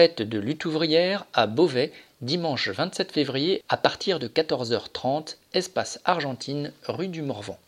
fête de lutte ouvrière à Beauvais, dimanche 27 février à partir de 14h30, espace Argentine, rue du Morvan.